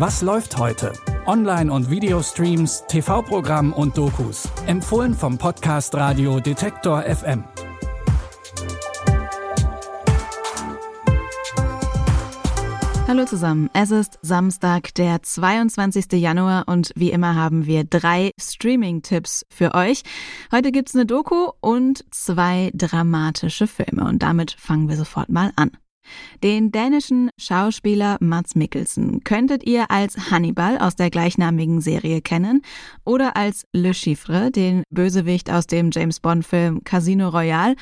Was läuft heute? Online- und Videostreams, TV-Programm und Dokus. Empfohlen vom Podcast Radio Detektor FM. Hallo zusammen, es ist Samstag, der 22. Januar und wie immer haben wir drei Streaming-Tipps für euch. Heute gibt's eine Doku und zwei dramatische Filme und damit fangen wir sofort mal an. Den dänischen Schauspieler Mats Mikkelsen könntet ihr als Hannibal aus der gleichnamigen Serie kennen oder als Le Chiffre, den Bösewicht aus dem James Bond-Film Casino Royale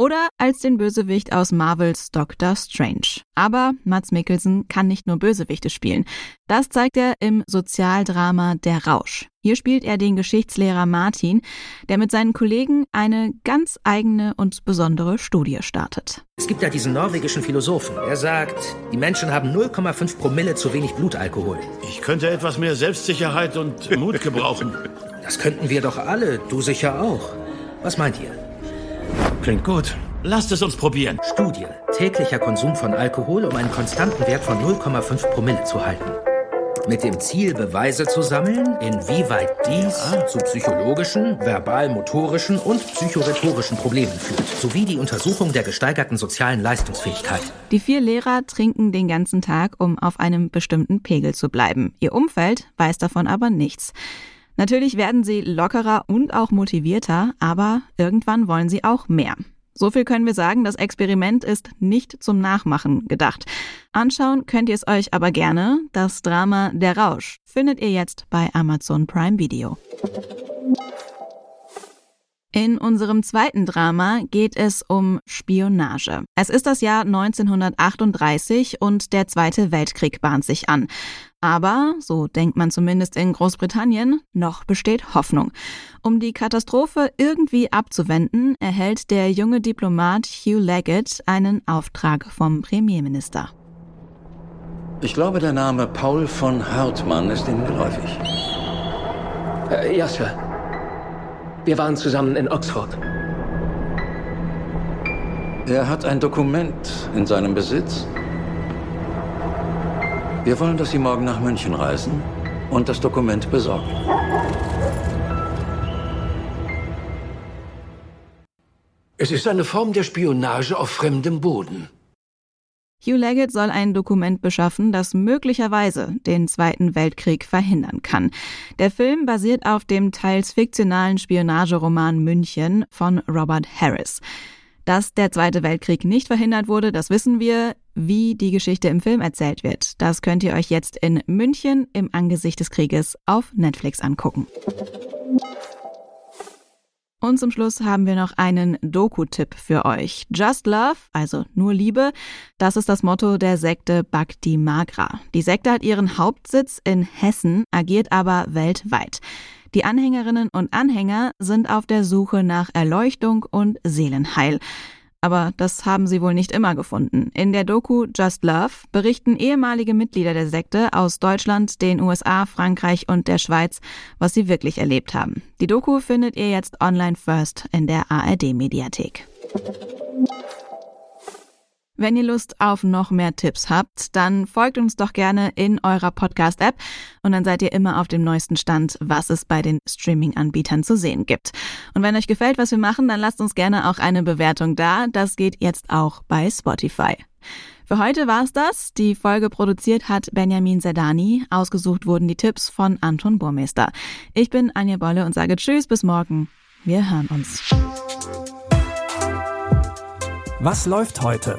oder als den Bösewicht aus Marvels Doctor Strange. Aber Mats Mikkelsen kann nicht nur Bösewichte spielen. Das zeigt er im Sozialdrama Der Rausch. Hier spielt er den Geschichtslehrer Martin, der mit seinen Kollegen eine ganz eigene und besondere Studie startet. Es gibt da diesen norwegischen Philosophen. Er sagt, die Menschen haben 0,5 Promille zu wenig Blutalkohol. Ich könnte etwas mehr Selbstsicherheit und Mut gebrauchen. Das könnten wir doch alle, du sicher auch. Was meint ihr? Klingt gut. Lasst es uns probieren. Studie. Täglicher Konsum von Alkohol, um einen konstanten Wert von 0,5 Promille zu halten. Mit dem Ziel, Beweise zu sammeln, inwieweit dies zu psychologischen, verbal-motorischen und psychorhetorischen Problemen führt, sowie die Untersuchung der gesteigerten sozialen Leistungsfähigkeit. Die vier Lehrer trinken den ganzen Tag, um auf einem bestimmten Pegel zu bleiben. Ihr Umfeld weiß davon aber nichts. Natürlich werden sie lockerer und auch motivierter, aber irgendwann wollen sie auch mehr. So viel können wir sagen, das Experiment ist nicht zum Nachmachen gedacht. Anschauen könnt ihr es euch aber gerne. Das Drama Der Rausch findet ihr jetzt bei Amazon Prime Video. In unserem zweiten Drama geht es um Spionage. Es ist das Jahr 1938 und der Zweite Weltkrieg bahnt sich an. Aber, so denkt man zumindest in Großbritannien, noch besteht Hoffnung. Um die Katastrophe irgendwie abzuwenden, erhält der junge Diplomat Hugh Leggett einen Auftrag vom Premierminister. Ich glaube, der Name Paul von Hartmann ist Ihnen geläufig. Äh, ja, Sir. Wir waren zusammen in Oxford. Er hat ein Dokument in seinem Besitz. Wir wollen, dass Sie morgen nach München reisen und das Dokument besorgen. Es ist eine Form der Spionage auf fremdem Boden. Hugh Leggett soll ein Dokument beschaffen, das möglicherweise den Zweiten Weltkrieg verhindern kann. Der Film basiert auf dem teils fiktionalen Spionageroman München von Robert Harris. Dass der Zweite Weltkrieg nicht verhindert wurde, das wissen wir. Wie die Geschichte im Film erzählt wird, das könnt ihr euch jetzt in München im Angesicht des Krieges auf Netflix angucken. Und zum Schluss haben wir noch einen Doku-Tipp für euch. Just Love, also nur Liebe, das ist das Motto der Sekte Bhakti Magra. Die Sekte hat ihren Hauptsitz in Hessen, agiert aber weltweit. Die Anhängerinnen und Anhänger sind auf der Suche nach Erleuchtung und Seelenheil. Aber das haben sie wohl nicht immer gefunden. In der Doku Just Love berichten ehemalige Mitglieder der Sekte aus Deutschland, den USA, Frankreich und der Schweiz, was sie wirklich erlebt haben. Die Doku findet ihr jetzt online first in der ARD Mediathek. Wenn ihr Lust auf noch mehr Tipps habt, dann folgt uns doch gerne in eurer Podcast-App und dann seid ihr immer auf dem neuesten Stand, was es bei den Streaming-Anbietern zu sehen gibt. Und wenn euch gefällt, was wir machen, dann lasst uns gerne auch eine Bewertung da. Das geht jetzt auch bei Spotify. Für heute war's das. Die Folge produziert hat Benjamin Sedani. Ausgesucht wurden die Tipps von Anton Burmeister. Ich bin Anja Bolle und sage Tschüss, bis morgen. Wir hören uns. Was läuft heute?